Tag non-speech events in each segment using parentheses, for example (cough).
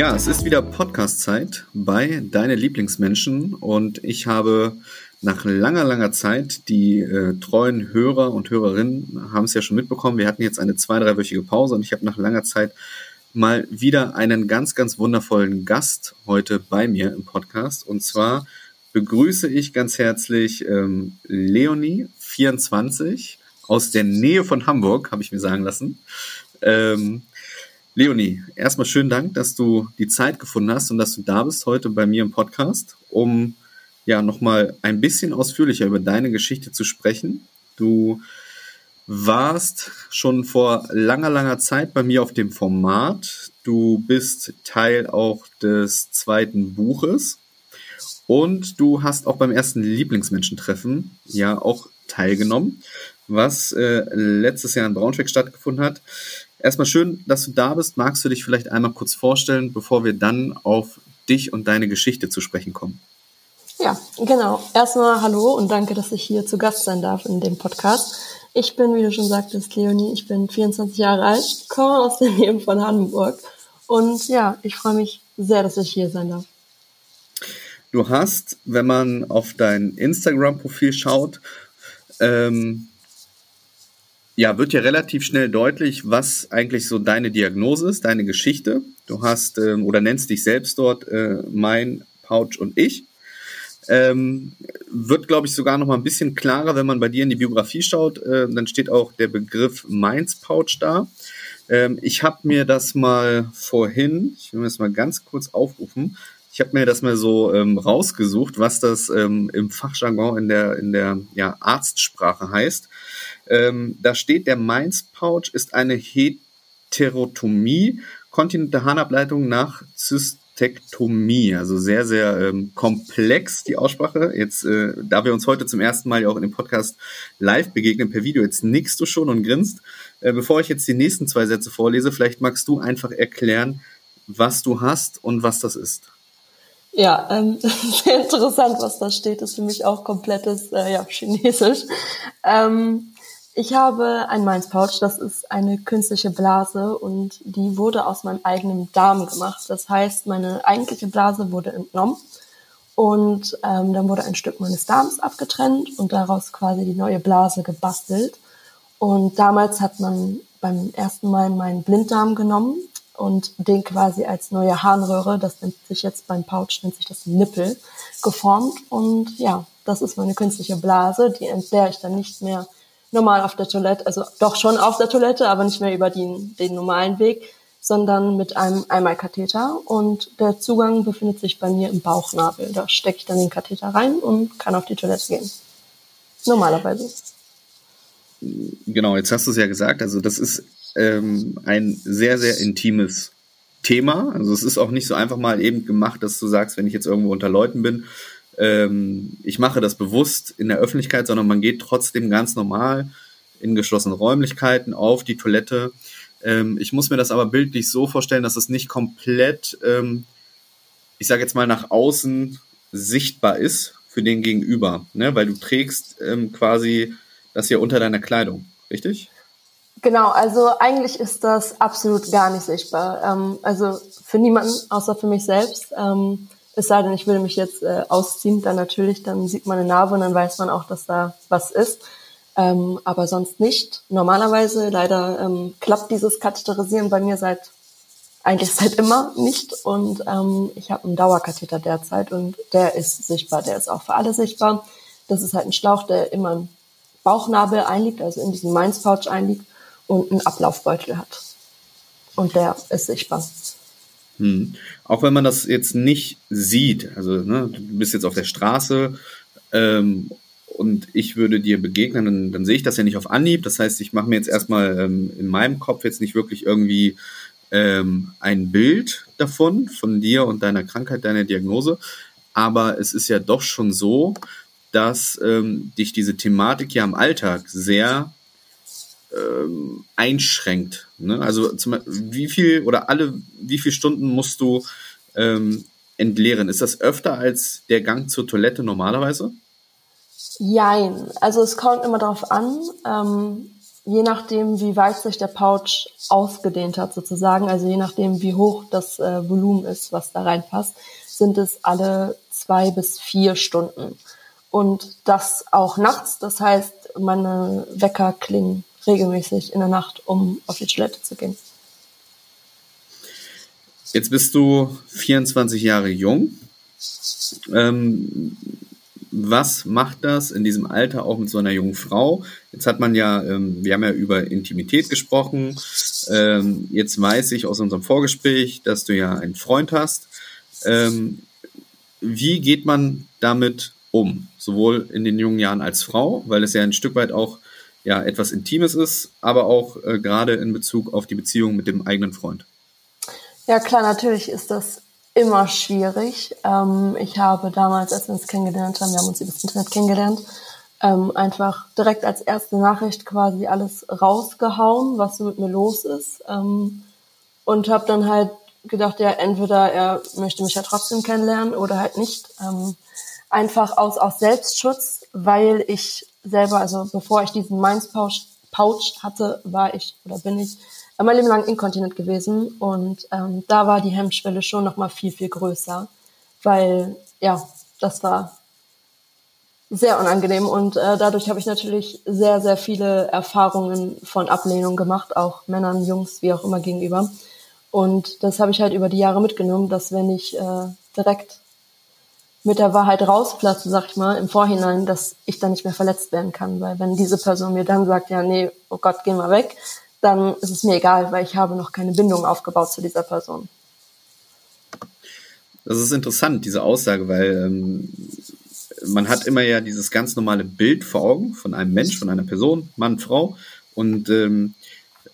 Ja, es ist wieder Podcast-Zeit bei Deine Lieblingsmenschen und ich habe nach langer, langer Zeit, die äh, treuen Hörer und Hörerinnen haben es ja schon mitbekommen, wir hatten jetzt eine zwei-, dreiwöchige Pause und ich habe nach langer Zeit mal wieder einen ganz, ganz wundervollen Gast heute bei mir im Podcast und zwar begrüße ich ganz herzlich ähm, Leonie, 24, aus der Nähe von Hamburg, habe ich mir sagen lassen. Ähm, Leonie, erstmal schönen Dank, dass du die Zeit gefunden hast und dass du da bist heute bei mir im Podcast, um ja nochmal ein bisschen ausführlicher über deine Geschichte zu sprechen. Du warst schon vor langer, langer Zeit bei mir auf dem Format. Du bist Teil auch des zweiten Buches und du hast auch beim ersten Lieblingsmenschentreffen ja auch teilgenommen, was äh, letztes Jahr in Braunschweig stattgefunden hat. Erstmal schön, dass du da bist. Magst du dich vielleicht einmal kurz vorstellen, bevor wir dann auf dich und deine Geschichte zu sprechen kommen? Ja, genau. Erstmal hallo und danke, dass ich hier zu Gast sein darf in dem Podcast. Ich bin, wie du schon sagtest, Leonie, ich bin 24 Jahre alt, komme aus der Nähe von Hamburg und ja, ich freue mich sehr, dass ich hier sein darf. Du hast, wenn man auf dein Instagram-Profil schaut, ähm, ja, wird ja relativ schnell deutlich, was eigentlich so deine Diagnose ist, deine Geschichte. Du hast ähm, oder nennst dich selbst dort äh, mein Pouch und ich. Ähm, wird, glaube ich, sogar noch mal ein bisschen klarer, wenn man bei dir in die Biografie schaut. Äh, dann steht auch der Begriff Mainz Pouch da. Ähm, ich habe mir das mal vorhin, ich will mir das mal ganz kurz aufrufen, ich habe mir das mal so ähm, rausgesucht, was das ähm, im Fachjargon in der, in der ja, Arztsprache heißt. Ähm, da steht, der Mainz-Pouch ist eine Heterotomie, kontinente Harnableitung nach Zystektomie. Also sehr, sehr ähm, komplex die Aussprache. Jetzt, äh, da wir uns heute zum ersten Mal ja auch in dem Podcast live begegnen per Video, jetzt nickst du schon und grinst. Äh, bevor ich jetzt die nächsten zwei Sätze vorlese, vielleicht magst du einfach erklären, was du hast und was das ist. Ja, ähm, (laughs) sehr interessant, was da steht. Das ist für mich auch komplettes äh, ja, Chinesisch. Ähm, ich habe ein Mainz Pouch, das ist eine künstliche Blase und die wurde aus meinem eigenen Darm gemacht. Das heißt, meine eigentliche Blase wurde entnommen und ähm, dann wurde ein Stück meines Darms abgetrennt und daraus quasi die neue Blase gebastelt. Und damals hat man beim ersten Mal meinen Blinddarm genommen und den quasi als neue Harnröhre, das nennt sich jetzt beim Pouch, nennt sich das Nippel, geformt. Und ja, das ist meine künstliche Blase, die entleere ich dann nicht mehr normal auf der Toilette, also doch schon auf der Toilette, aber nicht mehr über den, den normalen Weg, sondern mit einem Einmalkatheter. Und der Zugang befindet sich bei mir im Bauchnabel. Da stecke ich dann den Katheter rein und kann auf die Toilette gehen. Normalerweise. Genau, jetzt hast du es ja gesagt. Also das ist ähm, ein sehr, sehr intimes Thema. Also es ist auch nicht so einfach mal eben gemacht, dass du sagst, wenn ich jetzt irgendwo unter Leuten bin, ähm, ich mache das bewusst in der Öffentlichkeit, sondern man geht trotzdem ganz normal in geschlossenen Räumlichkeiten auf die Toilette. Ähm, ich muss mir das aber bildlich so vorstellen, dass es nicht komplett, ähm, ich sage jetzt mal, nach außen sichtbar ist für den Gegenüber, ne? weil du trägst ähm, quasi das hier unter deiner Kleidung, richtig? Genau, also eigentlich ist das absolut gar nicht sichtbar. Ähm, also für niemanden, außer für mich selbst. Ähm, es sei denn, ich würde mich jetzt äh, ausziehen, dann natürlich, dann sieht man eine Narbe und dann weiß man auch, dass da was ist. Ähm, aber sonst nicht. Normalerweise, leider ähm, klappt dieses Katheterisieren bei mir seit eigentlich seit immer nicht. Und ähm, ich habe einen Dauerkatheter derzeit und der ist sichtbar, der ist auch für alle sichtbar. Das ist halt ein Schlauch, der immer im Bauchnabel einliegt, also in diesem Mainz-Pouch einliegt und einen Ablaufbeutel hat. Und der ist sichtbar. Hm. Auch wenn man das jetzt nicht sieht, also ne, du bist jetzt auf der Straße ähm, und ich würde dir begegnen, dann, dann sehe ich das ja nicht auf Anhieb. Das heißt, ich mache mir jetzt erstmal ähm, in meinem Kopf jetzt nicht wirklich irgendwie ähm, ein Bild davon, von dir und deiner Krankheit, deiner Diagnose. Aber es ist ja doch schon so, dass ähm, dich diese Thematik ja im Alltag sehr ähm, einschränkt. Ne? Also zum, wie viel oder alle, wie viele Stunden musst du ähm, entleeren? Ist das öfter als der Gang zur Toilette normalerweise? Jein. Also es kommt immer darauf an. Ähm, je nachdem, wie weit sich der Pouch ausgedehnt hat sozusagen, also je nachdem, wie hoch das äh, Volumen ist, was da reinpasst, sind es alle zwei bis vier Stunden. Und das auch nachts, das heißt, meine Wecker klingen regelmäßig in der Nacht, um auf die Toilette zu gehen. Jetzt bist du 24 Jahre jung. Ähm, was macht das in diesem Alter auch mit so einer jungen Frau? Jetzt hat man ja, ähm, wir haben ja über Intimität gesprochen. Ähm, jetzt weiß ich aus unserem Vorgespräch, dass du ja einen Freund hast. Ähm, wie geht man damit um? Sowohl in den jungen Jahren als Frau, weil es ja ein Stück weit auch ja, etwas Intimes ist, aber auch äh, gerade in Bezug auf die Beziehung mit dem eigenen Freund. Ja, klar, natürlich ist das immer schwierig. Ähm, ich habe damals, als wir uns kennengelernt haben, wir haben uns über das Internet kennengelernt, ähm, einfach direkt als erste Nachricht quasi alles rausgehauen, was so mit mir los ist. Ähm, und habe dann halt gedacht, ja, entweder er möchte mich ja trotzdem kennenlernen oder halt nicht. Ähm, einfach aus, aus Selbstschutz, weil ich selber, also bevor ich diesen Minds Pouch, hatte, war ich oder bin ich mein Leben lang inkontinent gewesen und ähm, da war die Hemmschwelle schon noch mal viel, viel größer, weil ja, das war sehr unangenehm und äh, dadurch habe ich natürlich sehr, sehr viele Erfahrungen von Ablehnung gemacht, auch Männern, Jungs, wie auch immer gegenüber. Und das habe ich halt über die Jahre mitgenommen, dass wenn ich äh, direkt mit der Wahrheit rausplatze, sag ich mal, im Vorhinein, dass ich dann nicht mehr verletzt werden kann. Weil wenn diese Person mir dann sagt, ja, nee, oh Gott, geh mal weg, dann ist es mir egal, weil ich habe noch keine Bindung aufgebaut zu dieser Person. Das ist interessant, diese Aussage, weil ähm, man hat immer ja dieses ganz normale Bild vor Augen von einem Mensch, von einer Person, Mann, Frau. Und ähm,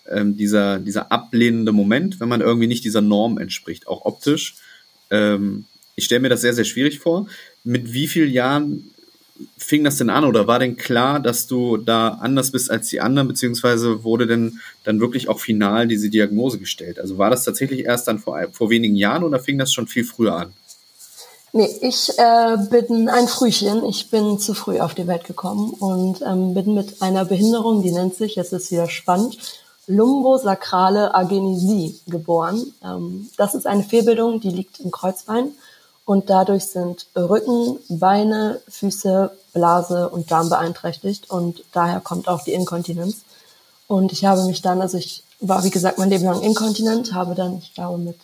ähm, dieser, dieser ablehnende Moment, wenn man irgendwie nicht dieser Norm entspricht, auch optisch. Ähm, ich stelle mir das sehr, sehr schwierig vor. Mit wie vielen Jahren fing das denn an oder war denn klar, dass du da anders bist als die anderen, beziehungsweise wurde denn dann wirklich auch final diese Diagnose gestellt? Also war das tatsächlich erst dann vor, vor wenigen Jahren oder fing das schon viel früher an? Nee, ich äh, bin ein Frühchen. Ich bin zu früh auf die Welt gekommen und ähm, bin mit einer Behinderung, die nennt sich, jetzt ist wieder spannend, Lumbosakrale Agenesie geboren. Ähm, das ist eine Fehlbildung, die liegt im Kreuzbein und dadurch sind Rücken, Beine, Füße, Blase und Darm beeinträchtigt und daher kommt auch die Inkontinenz. Und ich habe mich dann, also ich war wie gesagt mein Leben lang inkontinent, habe dann, ich glaube mit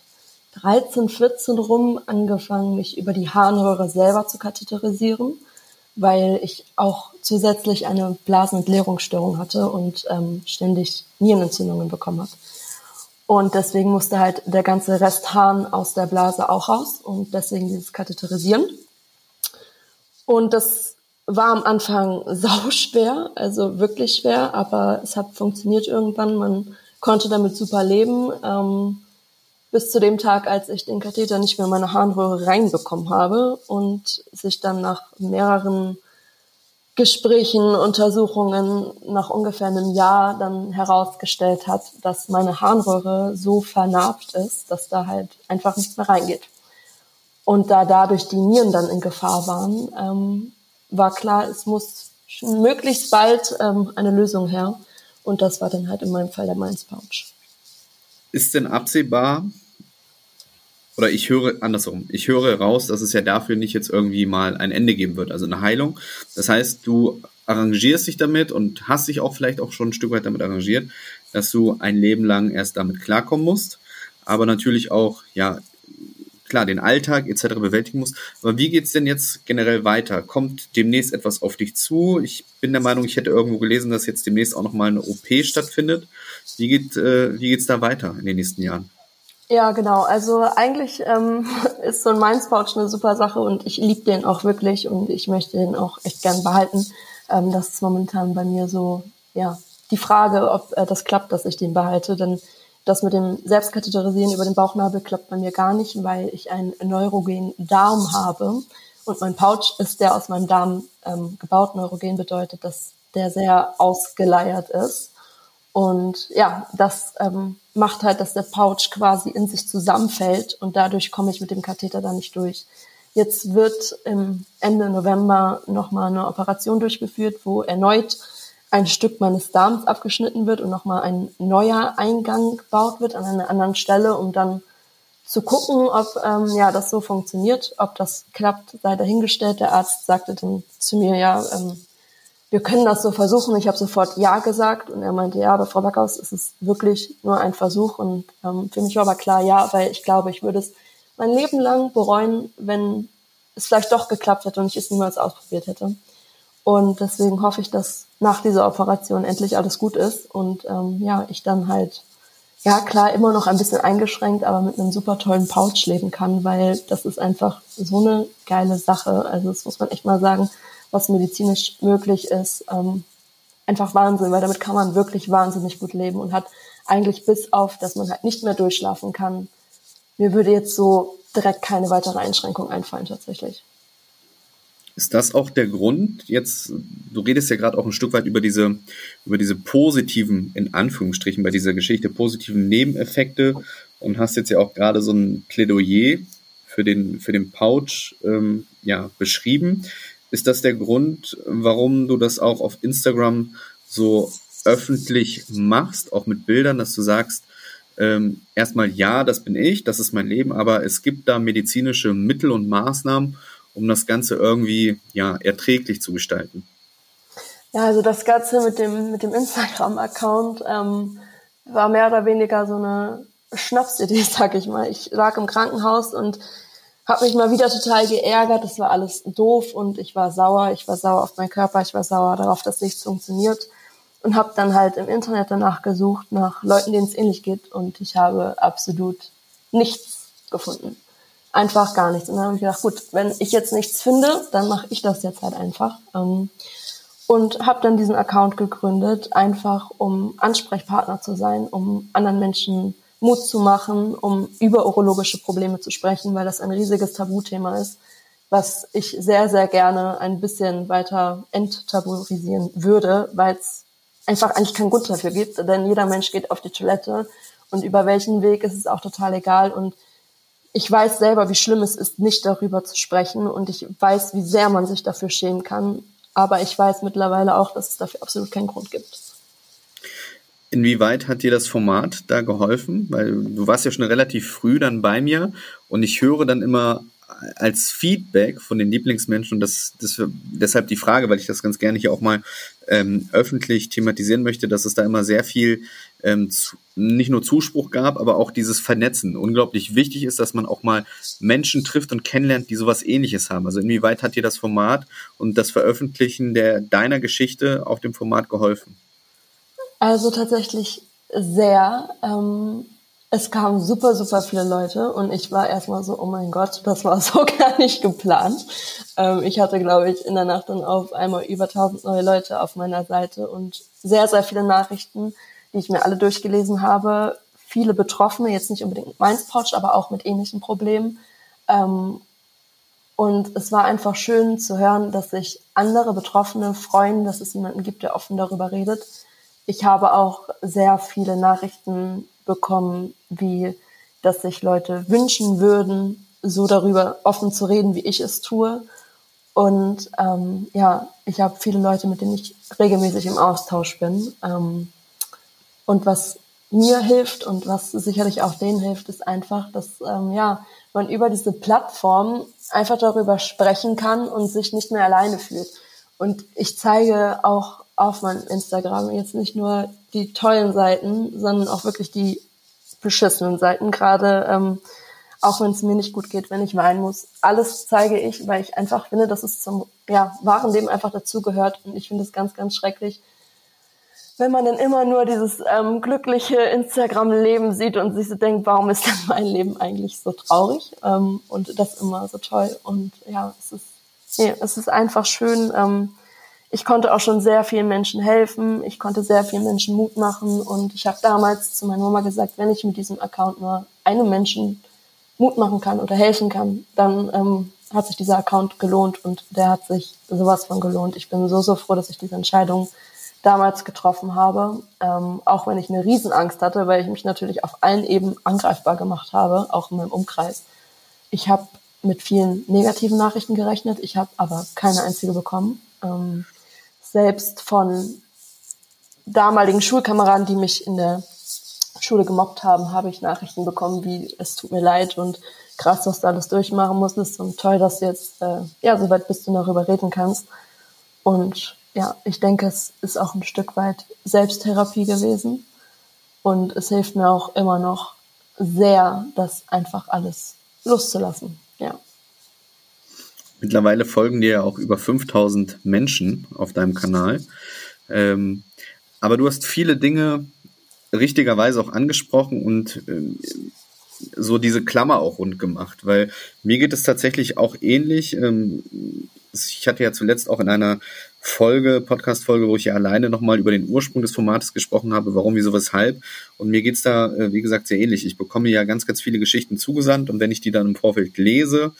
13, 14 rum angefangen, mich über die Harnröhre selber zu katheterisieren, weil ich auch zusätzlich eine Blasenentleerungsstörung hatte und ähm, ständig Nierenentzündungen bekommen habe. Und deswegen musste halt der ganze Rest Harn aus der Blase auch raus und deswegen dieses Katheterisieren. Und das war am Anfang (laughs) sau schwer, also wirklich schwer, aber es hat funktioniert irgendwann. Man konnte damit super leben. Ähm, bis zu dem Tag, als ich den Katheter nicht mehr in meine Harnröhre reinbekommen habe und sich dann nach mehreren Gesprächen, Untersuchungen nach ungefähr einem Jahr dann herausgestellt hat, dass meine Harnröhre so vernarbt ist, dass da halt einfach nichts mehr reingeht. Und da dadurch die Nieren dann in Gefahr waren, ähm, war klar, es muss möglichst bald ähm, eine Lösung her. Und das war dann halt in meinem Fall der Mainz Pouch. Ist denn absehbar, oder ich höre andersrum, ich höre raus, dass es ja dafür nicht jetzt irgendwie mal ein Ende geben wird, also eine Heilung. Das heißt, du arrangierst dich damit und hast dich auch vielleicht auch schon ein Stück weit damit arrangiert, dass du ein Leben lang erst damit klarkommen musst, aber natürlich auch, ja, klar, den Alltag etc. bewältigen musst. Aber wie geht's denn jetzt generell weiter? Kommt demnächst etwas auf dich zu? Ich bin der Meinung, ich hätte irgendwo gelesen, dass jetzt demnächst auch nochmal eine OP stattfindet. Wie geht äh, wie geht's da weiter in den nächsten Jahren? Ja, genau. Also eigentlich ähm, (laughs) ist so ein Minds Pouch eine super Sache und ich liebe den auch wirklich und ich möchte den auch echt gern behalten. Ähm, das ist momentan bei mir so, ja, die Frage, ob äh, das klappt, dass ich den behalte, denn das mit dem Selbstkatheterisieren über den Bauchnabel klappt bei mir gar nicht, weil ich einen neurogenen Darm habe und mein Pouch ist der aus meinem Darm ähm, gebaut. Neurogen bedeutet, dass der sehr ausgeleiert ist. Und ja, das ähm, macht halt, dass der Pouch quasi in sich zusammenfällt und dadurch komme ich mit dem Katheter da nicht durch. Jetzt wird im Ende November nochmal eine Operation durchgeführt, wo erneut ein Stück meines Darms abgeschnitten wird und nochmal ein neuer Eingang gebaut wird an einer anderen Stelle, um dann zu gucken, ob ähm, ja das so funktioniert, ob das klappt, sei dahingestellt. Der Arzt sagte dann zu mir, ja, ähm, wir können das so versuchen. Ich habe sofort Ja gesagt und er meinte, ja, aber Frau Backhaus, es ist wirklich nur ein Versuch und ähm, für mich war aber klar, ja, weil ich glaube, ich würde es mein Leben lang bereuen, wenn es vielleicht doch geklappt hätte und ich es niemals ausprobiert hätte. Und deswegen hoffe ich, dass nach dieser Operation endlich alles gut ist und ähm, ja, ich dann halt, ja klar, immer noch ein bisschen eingeschränkt, aber mit einem super tollen Pouch leben kann, weil das ist einfach so eine geile Sache. Also das muss man echt mal sagen, was medizinisch möglich ist. Ähm, einfach Wahnsinn, weil damit kann man wirklich wahnsinnig gut leben und hat eigentlich bis auf, dass man halt nicht mehr durchschlafen kann. Mir würde jetzt so direkt keine weitere Einschränkung einfallen tatsächlich. Ist das auch der Grund? Jetzt, du redest ja gerade auch ein Stück weit über diese, über diese positiven, in Anführungsstrichen, bei dieser Geschichte, positiven Nebeneffekte und hast jetzt ja auch gerade so ein Plädoyer für den, für den Pouch ähm, ja, beschrieben. Ist das der Grund, warum du das auch auf Instagram so öffentlich machst, auch mit Bildern, dass du sagst, ähm, erstmal ja, das bin ich, das ist mein Leben, aber es gibt da medizinische Mittel und Maßnahmen, um das Ganze irgendwie ja erträglich zu gestalten? Ja, also das Ganze mit dem mit dem Instagram-Account ähm, war mehr oder weniger so eine Schnapsidee, (laughs) sag ich mal. Ich lag im Krankenhaus und habe mich mal wieder total geärgert. Das war alles doof und ich war sauer. Ich war sauer auf meinen Körper. Ich war sauer darauf, dass nichts funktioniert und habe dann halt im Internet danach gesucht nach Leuten, denen es ähnlich geht und ich habe absolut nichts gefunden einfach gar nichts. Und dann habe ich gedacht, gut, wenn ich jetzt nichts finde, dann mache ich das jetzt halt einfach. Ähm, und habe dann diesen Account gegründet, einfach um Ansprechpartner zu sein, um anderen Menschen Mut zu machen, um über urologische Probleme zu sprechen, weil das ein riesiges Tabuthema ist, was ich sehr, sehr gerne ein bisschen weiter enttabuisieren würde, weil es einfach eigentlich keinen Grund dafür gibt, denn jeder Mensch geht auf die Toilette und über welchen Weg ist es auch total egal und ich weiß selber, wie schlimm es ist, nicht darüber zu sprechen und ich weiß, wie sehr man sich dafür schämen kann. Aber ich weiß mittlerweile auch, dass es dafür absolut keinen Grund gibt. Inwieweit hat dir das Format da geholfen? Weil du warst ja schon relativ früh dann bei mir und ich höre dann immer als Feedback von den Lieblingsmenschen und das, das deshalb die Frage, weil ich das ganz gerne hier auch mal ähm, öffentlich thematisieren möchte, dass es da immer sehr viel ähm, zu, nicht nur Zuspruch gab, aber auch dieses Vernetzen. Unglaublich wichtig ist, dass man auch mal Menschen trifft und kennenlernt, die sowas ähnliches haben. Also inwieweit hat dir das Format und das Veröffentlichen der deiner Geschichte auf dem Format geholfen? Also tatsächlich sehr. Ähm, es kamen super, super viele Leute und ich war erstmal so, oh mein Gott, das war so (laughs) gar nicht geplant. Ähm, ich hatte, glaube ich, in der Nacht dann auf einmal über 1000 neue Leute auf meiner Seite und sehr, sehr viele Nachrichten, die ich mir alle durchgelesen habe. Viele Betroffene, jetzt nicht unbedingt mit Mainz-Pouch, aber auch mit ähnlichen Problemen. Ähm, und es war einfach schön zu hören, dass sich andere Betroffene freuen, dass es jemanden gibt, der offen darüber redet. Ich habe auch sehr viele Nachrichten bekommen, wie dass sich Leute wünschen würden, so darüber offen zu reden, wie ich es tue. Und ähm, ja, ich habe viele Leute, mit denen ich regelmäßig im Austausch bin. Ähm, und was mir hilft und was sicherlich auch denen hilft, ist einfach, dass ähm, ja man über diese Plattform einfach darüber sprechen kann und sich nicht mehr alleine fühlt. Und ich zeige auch auf meinem Instagram jetzt nicht nur die tollen Seiten, sondern auch wirklich die beschissenen Seiten, gerade ähm, auch wenn es mir nicht gut geht, wenn ich weinen muss. Alles zeige ich, weil ich einfach finde, dass es zum ja, wahren Leben einfach dazugehört. Und ich finde es ganz, ganz schrecklich, wenn man dann immer nur dieses ähm, glückliche Instagram-Leben sieht und sich so denkt, warum ist denn mein Leben eigentlich so traurig? Ähm, und das immer so toll. Und ja, es ist, nee, es ist einfach schön, ähm, ich konnte auch schon sehr vielen Menschen helfen, ich konnte sehr vielen Menschen Mut machen und ich habe damals zu meiner Mama gesagt, wenn ich mit diesem Account nur einem Menschen Mut machen kann oder helfen kann, dann ähm, hat sich dieser Account gelohnt und der hat sich sowas von gelohnt. Ich bin so, so froh, dass ich diese Entscheidung damals getroffen habe, ähm, auch wenn ich eine Riesenangst hatte, weil ich mich natürlich auf allen Ebenen angreifbar gemacht habe, auch in meinem Umkreis. Ich habe mit vielen negativen Nachrichten gerechnet, ich habe aber keine einzige bekommen. Ähm, selbst von damaligen Schulkameraden, die mich in der Schule gemobbt haben, habe ich Nachrichten bekommen, wie es tut mir leid und krass, was du alles durchmachen musstest und toll, dass du jetzt äh, ja so weit bist du darüber reden kannst. Und ja, ich denke, es ist auch ein Stück weit Selbsttherapie gewesen und es hilft mir auch immer noch sehr, das einfach alles loszulassen. Ja. Mittlerweile folgen dir ja auch über 5000 Menschen auf deinem Kanal. Ähm, aber du hast viele Dinge richtigerweise auch angesprochen und ähm, so diese Klammer auch rund gemacht, weil mir geht es tatsächlich auch ähnlich. Ähm, ich hatte ja zuletzt auch in einer Folge, Podcast-Folge, wo ich ja alleine nochmal über den Ursprung des Formates gesprochen habe, warum, wieso, weshalb. Und mir geht's da, äh, wie gesagt, sehr ähnlich. Ich bekomme ja ganz, ganz viele Geschichten zugesandt und wenn ich die dann im Vorfeld lese,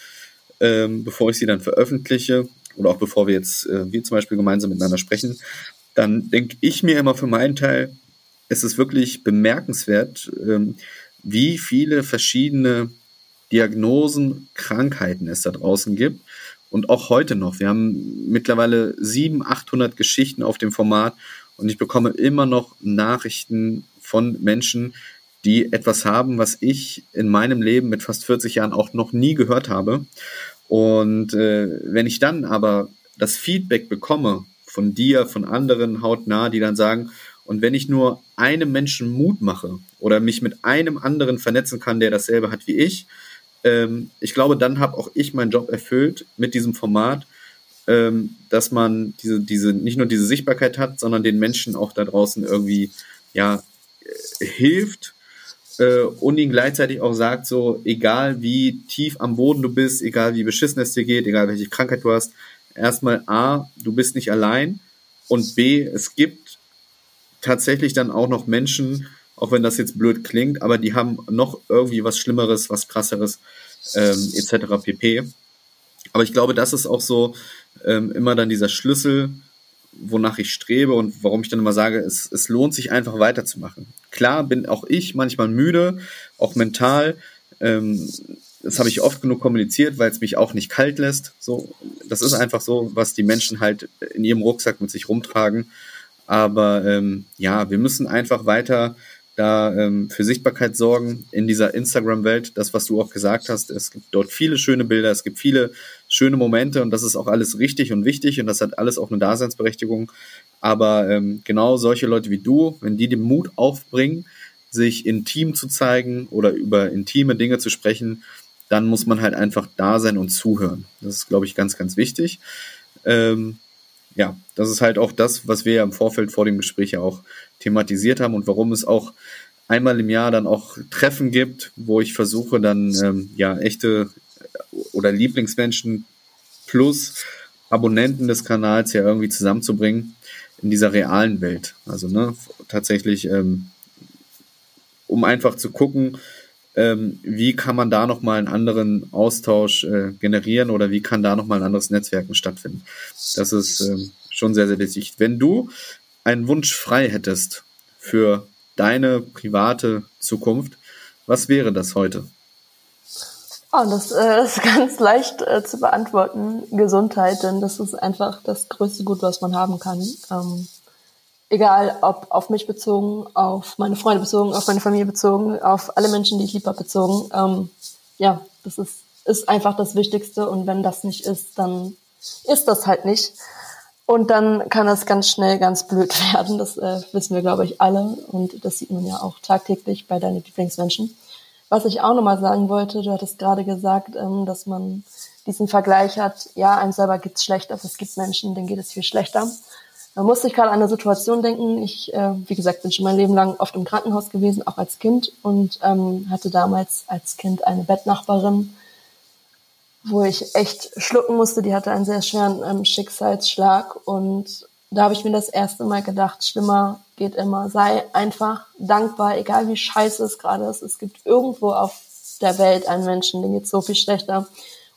ähm, bevor ich sie dann veröffentliche, oder auch bevor wir jetzt, äh, wir zum Beispiel gemeinsam miteinander sprechen, dann denke ich mir immer für meinen Teil, es ist wirklich bemerkenswert, ähm, wie viele verschiedene Diagnosen, Krankheiten es da draußen gibt. Und auch heute noch. Wir haben mittlerweile 700, 800 Geschichten auf dem Format und ich bekomme immer noch Nachrichten von Menschen, die etwas haben, was ich in meinem Leben mit fast 40 Jahren auch noch nie gehört habe. Und äh, wenn ich dann aber das Feedback bekomme von dir, von anderen hautnah, die dann sagen, und wenn ich nur einem Menschen Mut mache oder mich mit einem anderen vernetzen kann, der dasselbe hat wie ich, ähm, ich glaube, dann habe auch ich meinen Job erfüllt mit diesem Format, ähm, dass man diese, diese, nicht nur diese Sichtbarkeit hat, sondern den Menschen auch da draußen irgendwie, ja, äh, hilft äh, und ihnen gleichzeitig auch sagt, so, egal wie tief am Boden du bist, egal wie beschissen es dir geht, egal welche Krankheit du hast, erstmal A, du bist nicht allein und B, es gibt tatsächlich dann auch noch Menschen, auch wenn das jetzt blöd klingt, aber die haben noch irgendwie was Schlimmeres, was krasseres, ähm, etc. pp. Aber ich glaube, das ist auch so ähm, immer dann dieser Schlüssel, wonach ich strebe und warum ich dann immer sage, es, es lohnt sich einfach weiterzumachen. Klar bin auch ich manchmal müde, auch mental. Ähm, das habe ich oft genug kommuniziert, weil es mich auch nicht kalt lässt. So, das ist einfach so, was die Menschen halt in ihrem Rucksack mit sich rumtragen. Aber ähm, ja, wir müssen einfach weiter da ähm, für Sichtbarkeit sorgen in dieser Instagram-Welt. Das, was du auch gesagt hast, es gibt dort viele schöne Bilder, es gibt viele schöne Momente und das ist auch alles richtig und wichtig und das hat alles auch eine Daseinsberechtigung. Aber ähm, genau solche Leute wie du, wenn die den Mut aufbringen, sich intim zu zeigen oder über intime Dinge zu sprechen, dann muss man halt einfach da sein und zuhören. Das ist, glaube ich, ganz, ganz wichtig. Ähm, ja, das ist halt auch das, was wir ja im Vorfeld vor dem Gespräch ja auch thematisiert haben und warum es auch einmal im Jahr dann auch Treffen gibt, wo ich versuche dann ähm, ja echte oder Lieblingsmenschen plus Abonnenten des Kanals ja irgendwie zusammenzubringen in dieser realen Welt. Also ne, tatsächlich, ähm, um einfach zu gucken, ähm, wie kann man da nochmal einen anderen Austausch äh, generieren oder wie kann da nochmal ein anderes Netzwerken stattfinden. Das ist ähm, schon sehr, sehr wichtig. Wenn du einen Wunsch frei hättest für deine private Zukunft, was wäre das heute? Oh, das äh, (laughs) ist ganz leicht äh, zu beantworten. Gesundheit, denn das ist einfach das größte Gut, was man haben kann. Ähm, egal ob auf mich bezogen, auf meine Freunde bezogen, auf meine Familie bezogen, auf alle Menschen, die ich lieb habe, bezogen. Ähm, ja, das ist, ist einfach das Wichtigste und wenn das nicht ist, dann ist das halt nicht. Und dann kann das ganz schnell ganz blöd (laughs) werden. Das äh, wissen wir, glaube ich, alle. Und das sieht man ja auch tagtäglich bei deinen Lieblingsmenschen. Was ich auch nochmal sagen wollte, du hattest gerade gesagt, ähm, dass man diesen Vergleich hat, ja, einem selber geht's schlecht, aber es gibt Menschen, denen geht es viel schlechter. Da musste ich gerade an eine Situation denken. Ich, äh, wie gesagt, bin schon mein Leben lang oft im Krankenhaus gewesen, auch als Kind und ähm, hatte damals als Kind eine Bettnachbarin, wo ich echt schlucken musste. Die hatte einen sehr schweren ähm, Schicksalsschlag und da habe ich mir das erste Mal gedacht, schlimmer geht immer. Sei einfach dankbar, egal wie scheiße es gerade ist. Es gibt irgendwo auf der Welt einen Menschen, dem geht so viel schlechter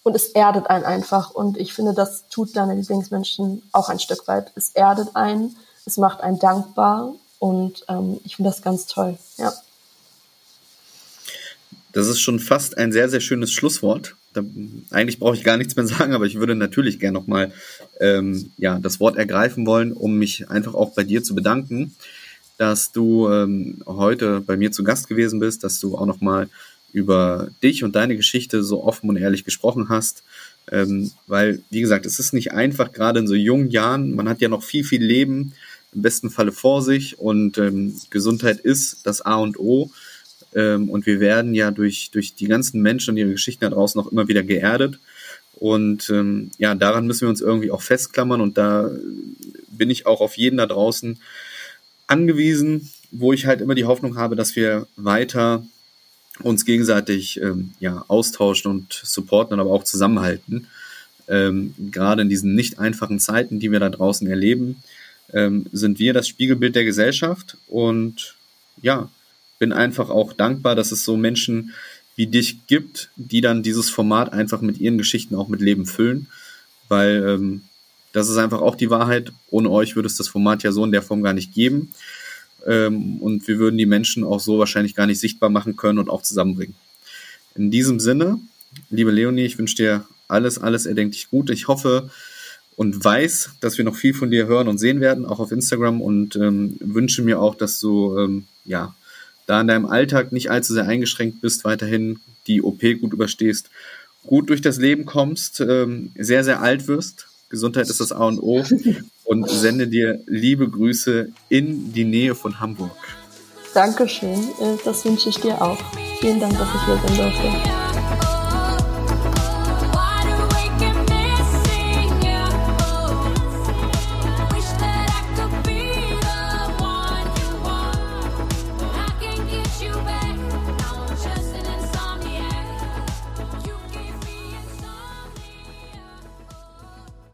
und es erdet einen einfach. Und ich finde, das tut deine Lieblingsmenschen auch ein Stück weit. Es erdet einen, es macht einen dankbar und ähm, ich finde das ganz toll, ja. Das ist schon fast ein sehr, sehr schönes Schlusswort. Da, eigentlich brauche ich gar nichts mehr (laughs) sagen, aber ich würde natürlich gerne nochmal ähm, ja, das Wort ergreifen wollen, um mich einfach auch bei dir zu bedanken, dass du ähm, heute bei mir zu Gast gewesen bist, dass du auch nochmal über dich und deine Geschichte so offen und ehrlich gesprochen hast. Ähm, weil, wie gesagt, es ist nicht einfach, gerade in so jungen Jahren, man hat ja noch viel, viel Leben im besten Falle vor sich und ähm, Gesundheit ist das A und O. Ähm, und wir werden ja durch, durch die ganzen Menschen und ihre Geschichten da draußen auch immer wieder geerdet. Und ähm, ja, daran müssen wir uns irgendwie auch festklammern. Und da bin ich auch auf jeden da draußen angewiesen, wo ich halt immer die Hoffnung habe, dass wir weiter uns gegenseitig ähm, ja, austauschen und supporten, aber auch zusammenhalten. Ähm, gerade in diesen nicht einfachen Zeiten, die wir da draußen erleben, ähm, sind wir das Spiegelbild der Gesellschaft und ja, bin einfach auch dankbar, dass es so Menschen wie dich gibt, die dann dieses Format einfach mit ihren Geschichten auch mit Leben füllen, weil ähm, das ist einfach auch die Wahrheit. Ohne euch würde es das Format ja so in der Form gar nicht geben ähm, und wir würden die Menschen auch so wahrscheinlich gar nicht sichtbar machen können und auch zusammenbringen. In diesem Sinne, liebe Leonie, ich wünsche dir alles, alles erdenklich gut. Ich hoffe und weiß, dass wir noch viel von dir hören und sehen werden, auch auf Instagram und ähm, wünsche mir auch, dass du ähm, ja da in deinem Alltag nicht allzu sehr eingeschränkt bist, weiterhin die OP gut überstehst, gut durch das Leben kommst, ähm, sehr, sehr alt wirst. Gesundheit ist das A und O (laughs) und sende dir liebe Grüße in die Nähe von Hamburg. Dankeschön, äh, das wünsche ich dir auch. Vielen Dank, dass ich hier sein durfte.